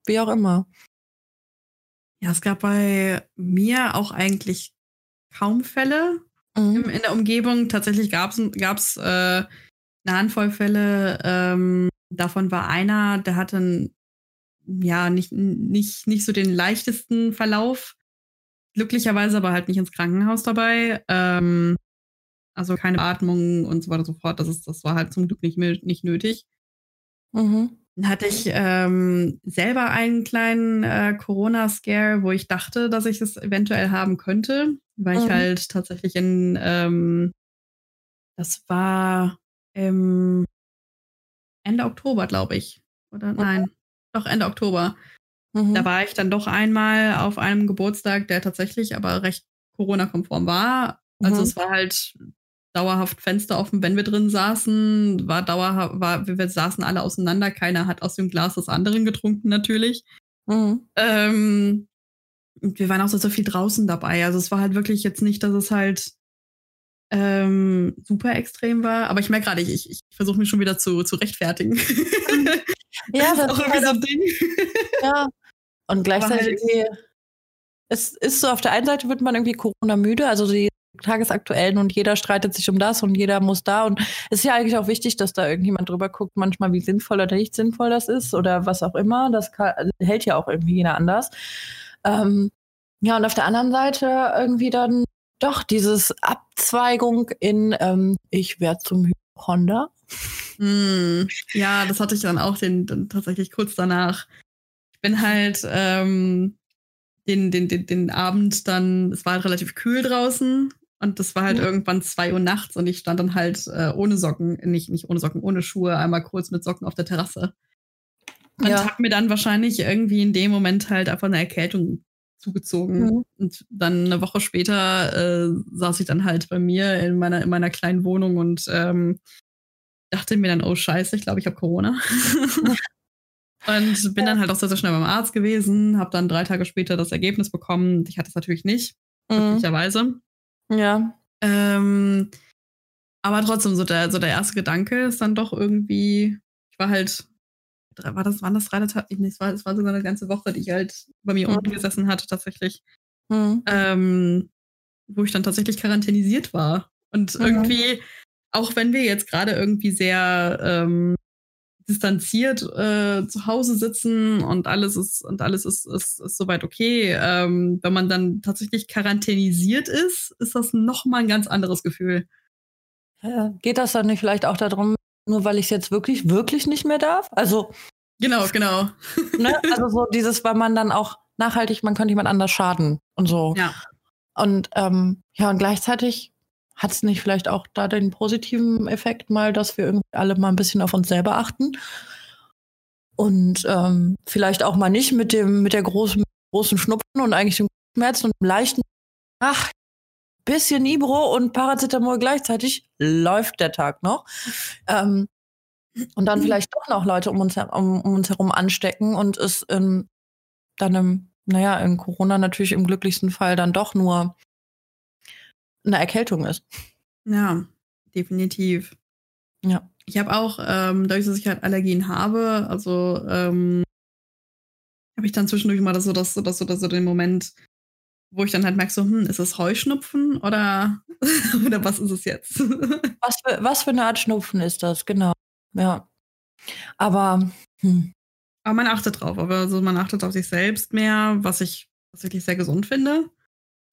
wie auch immer. Ja, es gab bei mir auch eigentlich kaum Fälle Mhm. im, in der Umgebung. Tatsächlich gab es äh, eine Handvoll Fälle. Ähm, davon war einer, der hatte einen, ja nicht, nicht, nicht so den leichtesten Verlauf. Glücklicherweise aber halt nicht ins Krankenhaus dabei. Ähm, also keine Atmung und so weiter und so fort. Das, ist, das war halt zum Glück nicht, nicht nötig. Mhm. Dann hatte ich ähm, selber einen kleinen äh, Corona-Scare, wo ich dachte, dass ich es eventuell haben könnte, weil ich Mhm. halt tatsächlich in, ähm, das war im Ende Oktober, glaube ich. Oder nein, doch Ende Oktober. Mhm. Da war ich dann doch einmal auf einem Geburtstag, der tatsächlich aber recht Corona-konform war. Also Mhm. es war halt dauerhaft Fenster offen, wenn wir drin saßen, war dauerhaft, war, wir saßen alle auseinander, keiner hat aus dem Glas des anderen getrunken natürlich. Mhm. Ähm, und wir waren auch so, so viel draußen dabei. Also es war halt wirklich jetzt nicht, dass es halt ähm, super extrem war. Aber ich merke gerade, ich, ich, ich versuche mich schon wieder zu, zu rechtfertigen. Ja, das das ist auch irgendwie halt so ein Ding. Ja. Und gleichzeitig halt- es ist so, auf der einen Seite wird man irgendwie Corona müde, also die tagesaktuellen und jeder streitet sich um das und jeder muss da und es ist ja eigentlich auch wichtig, dass da irgendjemand drüber guckt, manchmal wie sinnvoll oder nicht sinnvoll das ist oder was auch immer. Das kann, hält ja auch irgendwie jeder anders. Ähm, ja, und auf der anderen Seite irgendwie dann doch dieses Abzweigung in ähm, ich werde zum Honda. Mm, ja, das hatte ich dann auch den, dann tatsächlich kurz danach. Ich bin halt ähm, den, den, den, den Abend dann, es war halt relativ kühl draußen und das war halt Mhm. irgendwann zwei Uhr nachts und ich stand dann halt äh, ohne Socken, nicht, nicht ohne Socken, ohne Schuhe, einmal kurz mit Socken auf der Terrasse. Und Ja. hab mir dann wahrscheinlich irgendwie in dem Moment halt einfach eine Erkältung zugezogen. Mhm. Und dann eine Woche später äh, saß ich dann halt bei mir in meiner, in meiner kleinen Wohnung und ähm, dachte mir dann, oh scheiße, ich glaube, ich habe Corona. und bin dann halt auch sehr, sehr schnell beim Arzt gewesen, habe dann drei Tage später das Ergebnis bekommen. Ich hatte es natürlich nicht, Mhm. glücklicherweise. Ja. Ähm, aber trotzdem, so der, so der erste Gedanke ist dann doch irgendwie, ich war halt, war das, waren das drei Tage? Nee, es war, es war sogar eine ganze Woche, die ich halt bei mir Mhm. unten gesessen hatte, tatsächlich. Mhm. ähm, wo ich dann tatsächlich quarantänisiert war. Und Mhm. irgendwie, auch wenn wir jetzt gerade irgendwie sehr ähm, distanziert äh, zu Hause sitzen und alles ist und alles ist, ist, ist soweit okay, ähm, wenn man dann tatsächlich quarantänisiert ist, ist das nochmal ein ganz anderes Gefühl. Geht das dann nicht vielleicht auch darum, nur weil ich es jetzt wirklich, wirklich nicht mehr darf? Also, Genau, genau. ne? also so dieses, weil man dann auch nachhaltig, man könnte jemand anders schaden und so. Ja. Und ähm, ja, und gleichzeitig hat es nicht vielleicht auch da den positiven Effekt mal, dass wir irgendwie alle mal ein bisschen auf uns selber achten. Und ähm, vielleicht auch mal nicht mit dem, mit der großen, großen Schnupfen und eigentlich dem Schmerzen und dem leichten, ach, bisschen Ibro und Paracetamol gleichzeitig läuft der Tag noch. Ähm, und dann vielleicht doch noch Leute um uns, um, um uns herum anstecken und es ähm, dann im, naja, in Corona natürlich im glücklichsten Fall dann doch nur eine Erkältung ist. Ja, definitiv. Ja. Ich habe auch, ähm, dadurch, dass ich halt Allergien habe, also ähm, habe ich dann zwischendurch mal das so, das, so, das, so, das, so den Moment, wo ich dann halt merke, so, hm, ist es Heuschnupfen oder, oder was ist es jetzt? Was für, was für eine Art Schnupfen ist das? Genau. Ja. Aber hm, Aber man achtet drauf, aber also man achtet auf sich selbst mehr, was ich tatsächlich sehr gesund finde.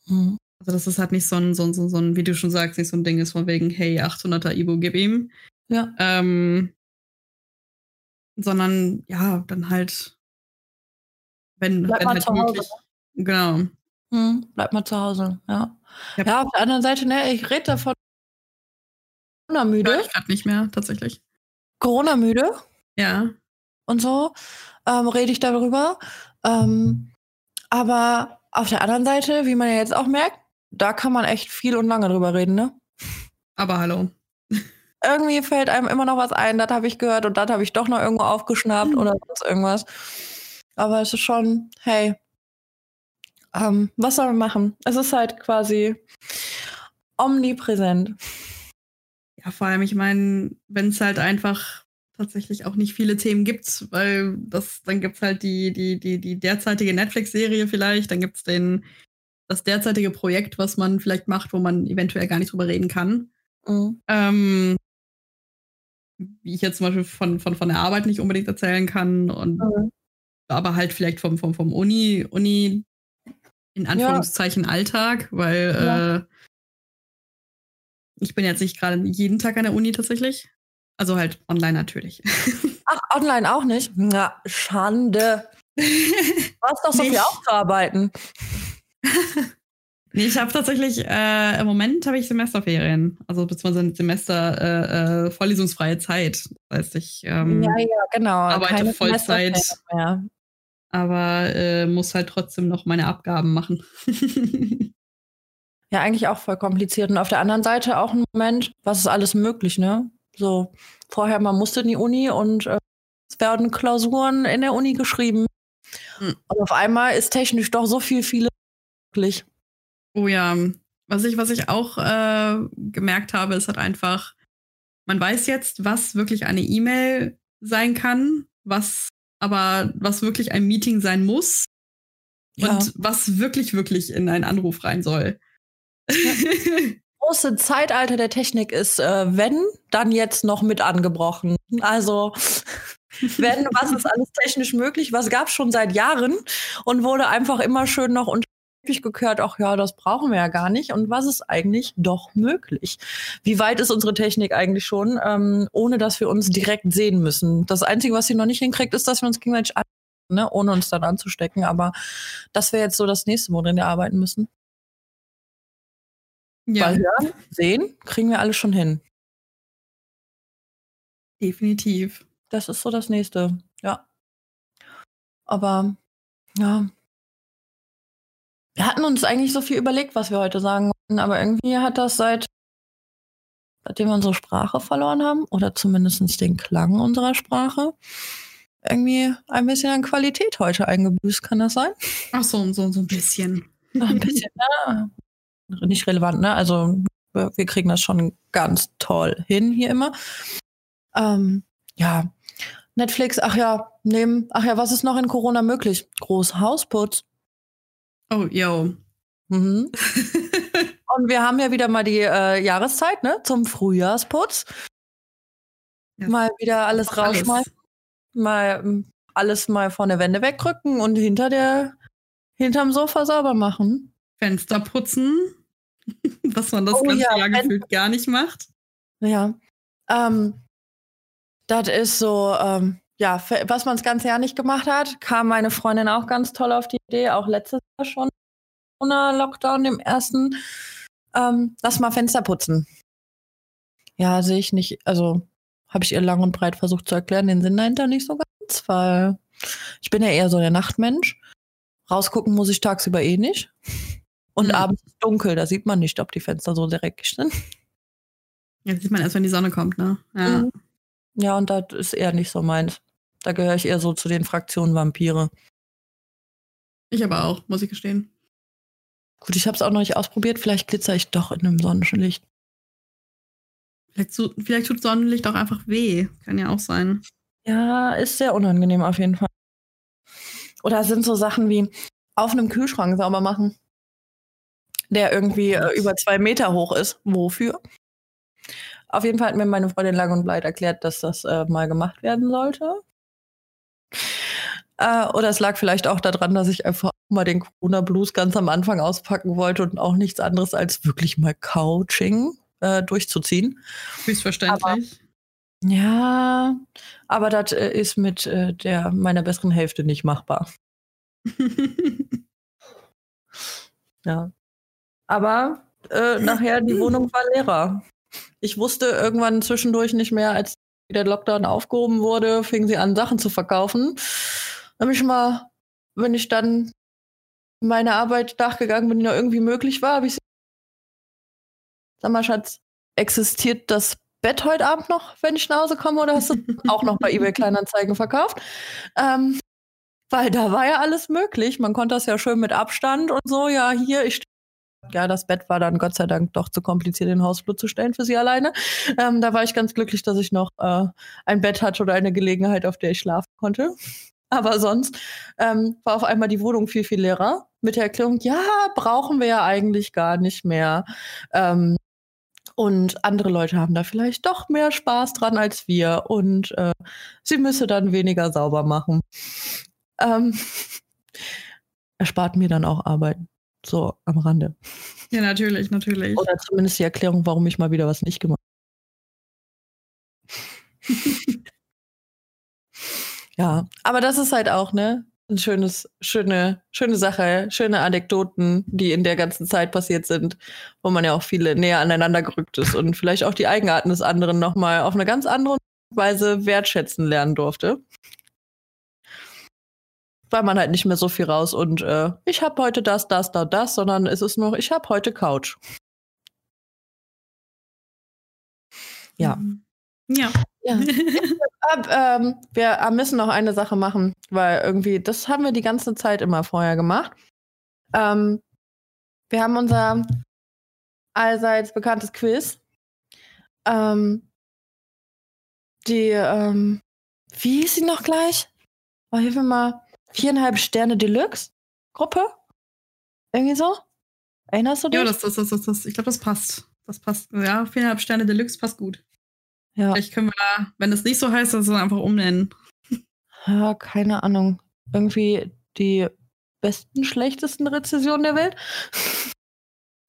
hm. Also, dass es halt nicht so ein, so, ein, so ein, wie du schon sagst, nicht so ein Ding ist von wegen, hey, 800er Ibo, gib ihm. Ja. Ähm, sondern, ja, dann halt, wenn, Bleib wenn halt möglich. Genau. Hm, bleib mal zu Hause, ja. Ja. Ja, auf der anderen Seite, ne, ich rede davon Corona-müde, ich gerade nicht mehr, tatsächlich. Corona-müde Ja. und so, ähm, rede ich darüber. Ähm, aber auf der anderen Seite, wie man ja jetzt auch merkt, da kann man echt viel und lange drüber reden, ne? Aber hallo. Irgendwie fällt einem immer noch was ein, das habe ich gehört und das habe ich doch noch irgendwo aufgeschnappt oder sonst irgendwas. Aber es ist schon, hey, ähm, was soll man machen? Es ist halt quasi omnipräsent. Ja, vor allem, ich meine, wenn es halt einfach tatsächlich auch nicht viele Themen gibt, weil das, dann gibt es halt die, die, die, die derzeitige Netflix-Serie vielleicht, dann gibt es den, das derzeitige Projekt, was man vielleicht macht, wo man eventuell gar nicht drüber reden kann. Mhm. Ähm, wie ich jetzt zum Beispiel von, von, von der Arbeit nicht unbedingt erzählen kann und Mhm. aber halt vielleicht vom, vom, vom Uni, Uni in Anführungszeichen Alltag, weil Ja. äh, ich bin jetzt nicht gerade jeden Tag an der Uni tatsächlich. Also halt online natürlich. Ach, online auch nicht? Na, Schande. Du hast doch so viel aufzuarbeiten. nee, ich habe tatsächlich, äh, im Moment habe ich Semesterferien. Also beziehungsweise Semester äh, äh, vorlesungsfreie Zeit. Das heißt, ich ähm, ja, ja, genau. arbeite Keine Vollzeit. Aber äh, muss halt trotzdem noch meine Abgaben machen. Ja, eigentlich auch voll kompliziert. Und auf der anderen Seite auch ein Moment, was ist alles möglich, ne? So, vorher, man musste in die Uni und äh, es werden Klausuren in der Uni geschrieben. Hm. Und auf einmal ist technisch doch so viel, viele möglich. Oh ja, was ich, was ich auch äh, gemerkt habe, ist halt einfach, man weiß jetzt, was wirklich eine E-Mail sein kann, was aber was wirklich ein Meeting sein muss Ja. und was wirklich, wirklich in einen Anruf rein soll. große Zeitalter der Technik ist, äh, wenn, dann jetzt noch mit angebrochen. Also, wenn, was ist alles technisch möglich? Was gab es schon seit Jahren und wurde einfach immer schön noch unter Teppich gekehrt, ach ja, das brauchen wir ja gar nicht. Und was ist eigentlich doch möglich? Wie weit ist unsere Technik eigentlich schon, ähm, ohne dass wir uns direkt sehen müssen? Das Einzige, was sie noch nicht hinkriegt, ist, dass wir uns gegenseitig an ne, ohne uns dann anzustecken. Aber das wäre jetzt so das nächste, worin wir arbeiten müssen. ja, Weil hören, sehen, kriegen wir alles schon hin. definitiv. Das ist so das nächste, ja. Aber ja. Wir hatten uns eigentlich so viel überlegt, was wir heute sagen wollten, aber irgendwie hat das seit seitdem wir unsere Sprache verloren haben, oder zumindest den Klang unserer Sprache, irgendwie ein bisschen an Qualität heute eingebüßt, kann das sein? Ach so, so, so ein bisschen. Ein bisschen, ne? Nicht relevant, ne? Also wir kriegen das schon ganz toll hin hier immer. Ähm, ja, Netflix, ach ja, nehmen, ach ja, was ist noch in Corona möglich? Groß Hausputz. Oh, yo. Mhm. Und wir haben ja wieder mal die äh, Jahreszeit, ne? Zum Frühjahrsputz. Ja. Mal wieder alles rausschmeißen. Mal ähm, alles mal von der Wände wegrücken und hinter der, hinterm Sofa sauber machen. Fenster putzen, was man das Oh ganze ja, Jahr gefühlt gar nicht macht. Ja. Ähm, das ist so, ähm, ja, was man das ganze Jahr nicht gemacht hat, kam meine Freundin auch ganz toll auf die Idee, auch letztes Jahr schon, ohne Lockdown, dem ersten, ähm, lass mal Fenster putzen. Ja, sehe ich nicht, also habe ich ihr lang und breit versucht zu erklären, den Sinn dahinter nicht so ganz, weil ich bin ja eher so der Nachtmensch. Rausgucken muss ich tagsüber eh nicht. Und Mhm. abends ist dunkel, da sieht man nicht, ob die Fenster so dreckig sind. Ja, das sieht man erst, wenn die Sonne kommt, ne? Ja. Mhm. Ja, und das ist eher nicht so meins. Da gehöre ich eher so zu den Fraktionen Vampire. Ich aber auch, muss ich gestehen. Gut, ich habe es auch noch nicht ausprobiert. Vielleicht glitzer ich doch in einem Sonnenlicht. Vielleicht, vielleicht tut Sonnenlicht auch einfach weh. Kann ja auch sein. Ja, ist sehr unangenehm auf jeden Fall. Oder es sind so Sachen wie auf einem Kühlschrank sauber machen, der irgendwie äh, über zwei Meter hoch ist. Wofür? Auf jeden Fall hat mir meine Freundin lang und breit erklärt, dass das äh, mal gemacht werden sollte. Äh, oder es lag vielleicht auch daran, dass ich einfach mal den Corona-Blues ganz am Anfang auspacken wollte und auch nichts anderes als wirklich mal Couching äh, durchzuziehen. Höchstverständlich. Aber, ja, aber das äh, ist mit äh, der meiner besseren Hälfte nicht machbar. ja. Aber äh, nachher die Wohnung war leerer. Ich wusste irgendwann zwischendurch nicht mehr, als der Lockdown aufgehoben wurde, fingen sie an, Sachen zu verkaufen. Ich mal, wenn ich dann meine Arbeit nachgegangen bin, die noch irgendwie möglich war, habe ich Sag mal, Schatz, existiert das Bett heute Abend noch, wenn ich nach Hause komme, oder hast du auch noch bei eBay Kleinanzeigen verkauft? Ähm, weil da war ja alles möglich. Man konnte das ja schön mit Abstand und so. Ja, hier, ich ja, das Bett war dann Gott sei Dank doch zu kompliziert, den Hausflur zu stellen für sie alleine. Ähm, da war ich ganz glücklich, dass ich noch äh, ein Bett hatte oder eine Gelegenheit, auf der ich schlafen konnte. Aber sonst ähm, war auf einmal die Wohnung viel, viel leerer. Mit der Erklärung, ja, brauchen wir ja eigentlich gar nicht mehr. Ähm, und andere Leute haben da vielleicht doch mehr Spaß dran als wir. Und äh, sie müsse dann weniger sauber machen. Ähm, erspart mir dann auch Arbeit. So am Rande. Ja, natürlich, natürlich. Oder zumindest die Erklärung, warum ich mal wieder was nicht gemacht habe. ja, aber das ist halt auch, ne? Ein schönes, schöne, schöne Sache, schöne Anekdoten, die in der ganzen Zeit passiert sind, wo man ja auch viele näher aneinander gerückt ist und vielleicht auch die Eigenarten des anderen nochmal auf eine ganz andere Weise wertschätzen lernen durfte war man halt nicht mehr so viel raus und äh, ich habe heute das, das, da, das, sondern es ist nur, ich habe heute Couch. Ja. Mhm. Ja. ja. Ab, ähm, wir müssen noch eine Sache machen, weil irgendwie, das haben wir die ganze Zeit immer vorher gemacht. Ähm, wir haben unser allseits bekanntes Quiz. Ähm, die, ähm, wie hieß sie noch gleich? Oh, hilf mir mal viereinhalb Sterne Deluxe Gruppe. Irgendwie so? Erinnerst du dich? Ja, das, das, das, das, das ich glaube, das passt. Das passt. Ja, viereinhalb Sterne Deluxe passt gut. Ja. Vielleicht können wir da, wenn es nicht so heißt, das einfach umnennen. Ja, keine Ahnung. Irgendwie die besten, schlechtesten Rezessionen der Welt.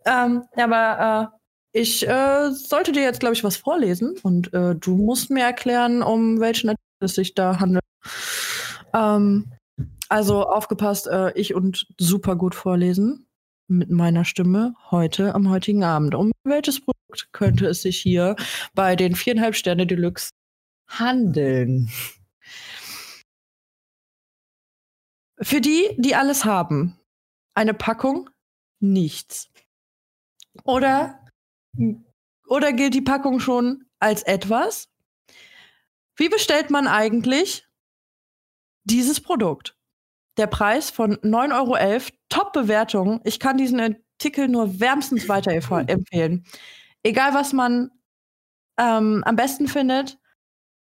ähm, aber äh, ich äh, sollte dir jetzt, glaube ich, was vorlesen und äh, du musst mir erklären, um welchen Artikel es sich da handelt. Ähm, also aufgepasst, äh, ich und super gut vorlesen mit meiner Stimme heute am heutigen Abend. Um welches Produkt könnte es sich hier bei den viereinhalb Sterne Deluxe handeln? Für die, die alles haben, eine Packung, nichts. Oder, oder gilt die Packung schon als etwas? Wie bestellt man eigentlich dieses Produkt? Der Preis von 9,11 Euro, Top-Bewertung. Ich kann diesen Artikel nur wärmstens weiterempfehlen. Egal, was man ähm, am besten findet,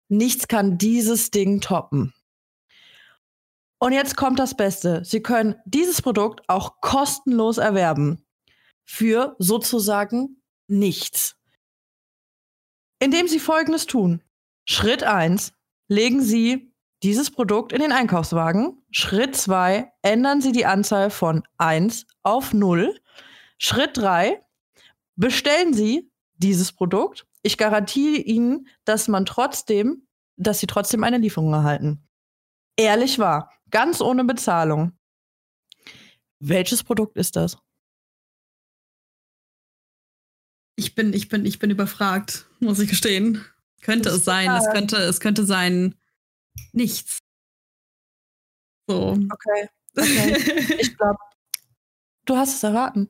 nichts kann dieses Ding toppen. Und jetzt kommt das Beste. Sie können dieses Produkt auch kostenlos erwerben. Für sozusagen nichts. Indem Sie Folgendes tun. Schritt 1. Legen Sie dieses Produkt in den Einkaufswagen. Schritt 2, ändern Sie die Anzahl von 1 auf 0. Schritt 3, bestellen Sie dieses Produkt. Ich garantiere Ihnen, dass man trotzdem, dass Sie trotzdem eine Lieferung erhalten. Ehrlich wahr, ganz ohne Bezahlung. Welches Produkt ist das? Ich bin, ich bin, ich bin überfragt, muss ich gestehen. Könnte es sein. Es könnte, es könnte sein nichts. So. Okay. okay. ich glaube, du hast es erraten.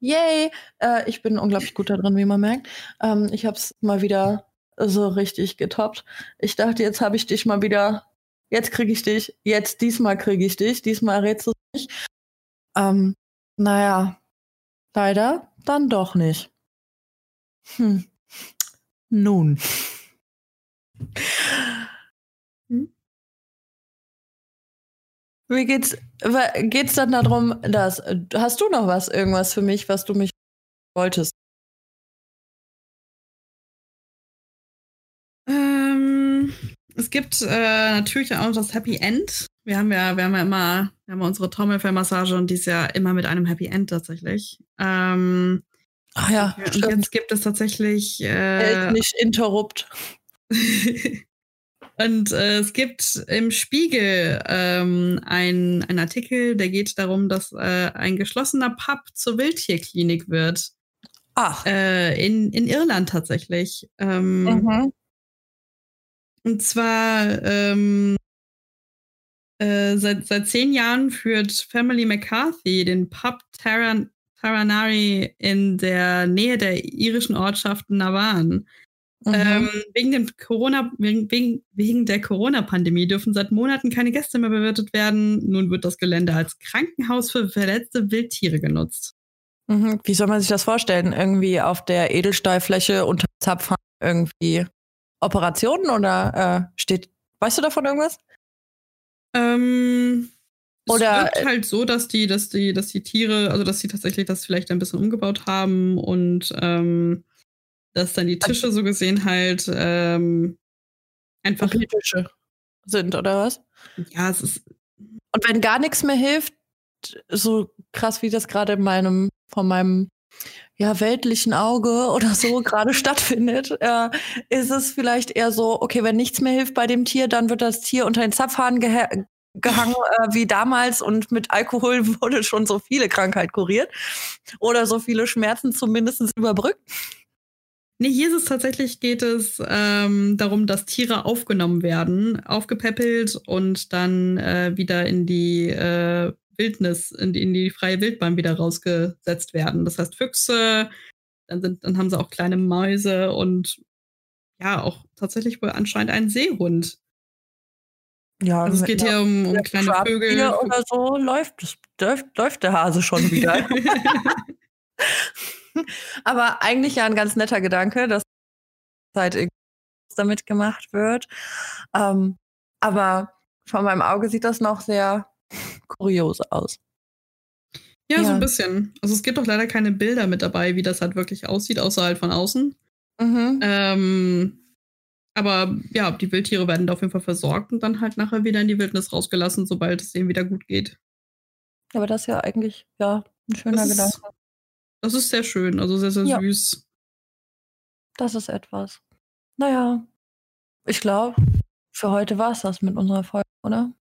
Yay! Äh, ich bin unglaublich gut da drin, wie man merkt. Ähm, ich habe es mal wieder so richtig getoppt. Ich dachte, jetzt habe ich dich mal wieder. Jetzt kriege ich dich. Jetzt, diesmal kriege ich dich. Diesmal rätst du nicht. Ähm, naja, leider dann doch nicht. Hm. Nun. Wie geht's? Geht's dann darum, dass hast du noch was, irgendwas für mich, was du mich wolltest? Ähm, es gibt äh, natürlich auch das Happy End, Wir haben ja, wir haben ja immer, wir haben unsere Trommelfellmassage und die ist ja immer mit einem Happy End tatsächlich. Ähm, Ach ja, und stimmt. jetzt gibt es tatsächlich äh, Hält nicht interrupt. Und äh, es gibt im Spiegel ähm, ein, ein Artikel, der geht darum, dass äh, ein geschlossener Pub zur Wildtierklinik wird. Ach. Äh, in, in Irland tatsächlich. Ähm, Mhm. Und zwar ähm, äh, seit, seit zehn Jahren führt Family McCarthy den Pub Taran Taranari in der Nähe der irischen Ortschaft Navan. Mhm. Ähm, wegen, dem Corona, wegen, wegen, wegen der Corona-Pandemie dürfen seit Monaten keine Gäste mehr bewirtet werden. Nun wird das Gelände als Krankenhaus für verletzte Wildtiere genutzt. Mhm. Wie soll man sich das vorstellen? Irgendwie auf der Edelstahlfläche unter Zapfhahn irgendwie Operationen oder äh, steht, weißt du davon irgendwas? Ähm, Oder- es wirkt halt so, dass die, dass die, dass die Tiere, also dass sie tatsächlich das vielleicht ein bisschen umgebaut haben und ähm, dass dann die Tische so gesehen halt ähm, einfach, Papiertische sind oder was? ja, es ist Und wenn gar nichts mehr hilft, so krass wie das gerade in meinem, von meinem ja, weltlichen Auge oder so gerade stattfindet, äh, ist es vielleicht eher so, okay, wenn nichts mehr hilft bei dem Tier, dann wird das Tier unter den Zapfhahn geha gehangen äh, wie damals und mit Alkohol wurde schon so viele Krankheit kuriert oder so viele Schmerzen zumindest überbrückt. Nee, hier ist es tatsächlich, geht es ähm, darum, dass Tiere aufgenommen werden, aufgepäppelt und dann äh, wieder in die äh, Wildnis, in die, in die freie Wildbahn wieder rausgesetzt werden. Das heißt Füchse, dann, sind, dann haben sie auch kleine Mäuse und ja, auch tatsächlich wohl anscheinend einen Seehund. Ja, Also es geht hier um, um kleine Vögel. Oder so läuft, läuft, läuft der Hase schon wieder. Aber eigentlich ja ein ganz netter Gedanke, dass halt irgendwas damit gemacht wird. Ähm, aber von meinem Auge sieht das noch sehr kurios aus. Ja, so Ja. ein bisschen. Also es gibt doch leider keine Bilder mit dabei, wie das halt wirklich aussieht, außer halt von außen. Mhm. Ähm, aber ja, die Wildtiere werden da auf jeden Fall versorgt und dann halt nachher wieder in die Wildnis rausgelassen, sobald es denen wieder gut geht. Aber das ist ja eigentlich ja ein schöner Das Gedanke. ist, das ist sehr schön, also sehr, sehr Ja. süß. Das ist etwas. Naja, ich glaube, für heute war es das mit unserer Folge, oder?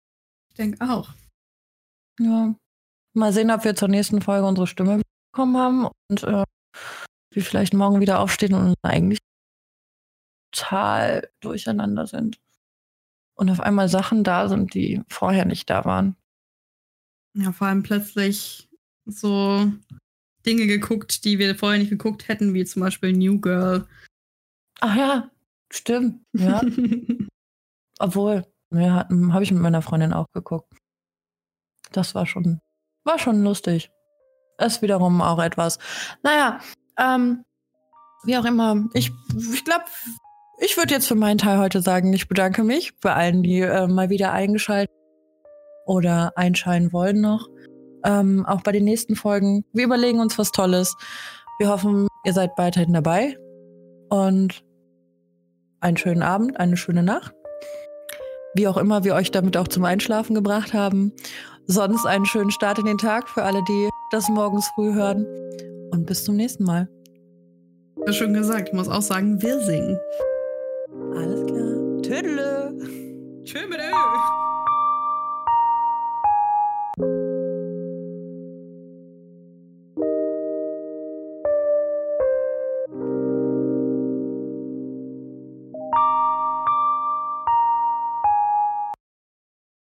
Ich denke auch. Ja. Mal sehen, ob wir zur nächsten Folge unsere Stimme bekommen haben und äh, wir vielleicht morgen wieder aufstehen und eigentlich total durcheinander sind. Und auf einmal Sachen da sind, die vorher nicht da waren. Ja, vor allem plötzlich so Dinge geguckt, die wir vorher nicht geguckt hätten, wie zum Beispiel New Girl. Ach ja, stimmt. Ja. Obwohl, ja, habe ich mit meiner Freundin auch geguckt. Das war schon, war schon lustig. Ist wiederum auch etwas. Naja, ähm, wie auch immer. Ich, ich glaube, ich würde jetzt für meinen Teil heute sagen, ich bedanke mich bei allen, die äh, mal wieder eingeschaltet oder einschalten wollen noch. Ähm, auch bei den nächsten Folgen. Wir überlegen uns was Tolles. Wir hoffen, ihr seid weiterhin dabei. Und einen schönen Abend, eine schöne Nacht. Wie auch immer wir euch damit auch zum Einschlafen gebracht haben. Sonst einen schönen Start in den Tag für alle, die das morgens früh hören. Und bis zum nächsten Mal. Ja, schön gesagt. Ich muss auch sagen, wir singen. Alles klar. Tüdelö. Tschö mit Ö.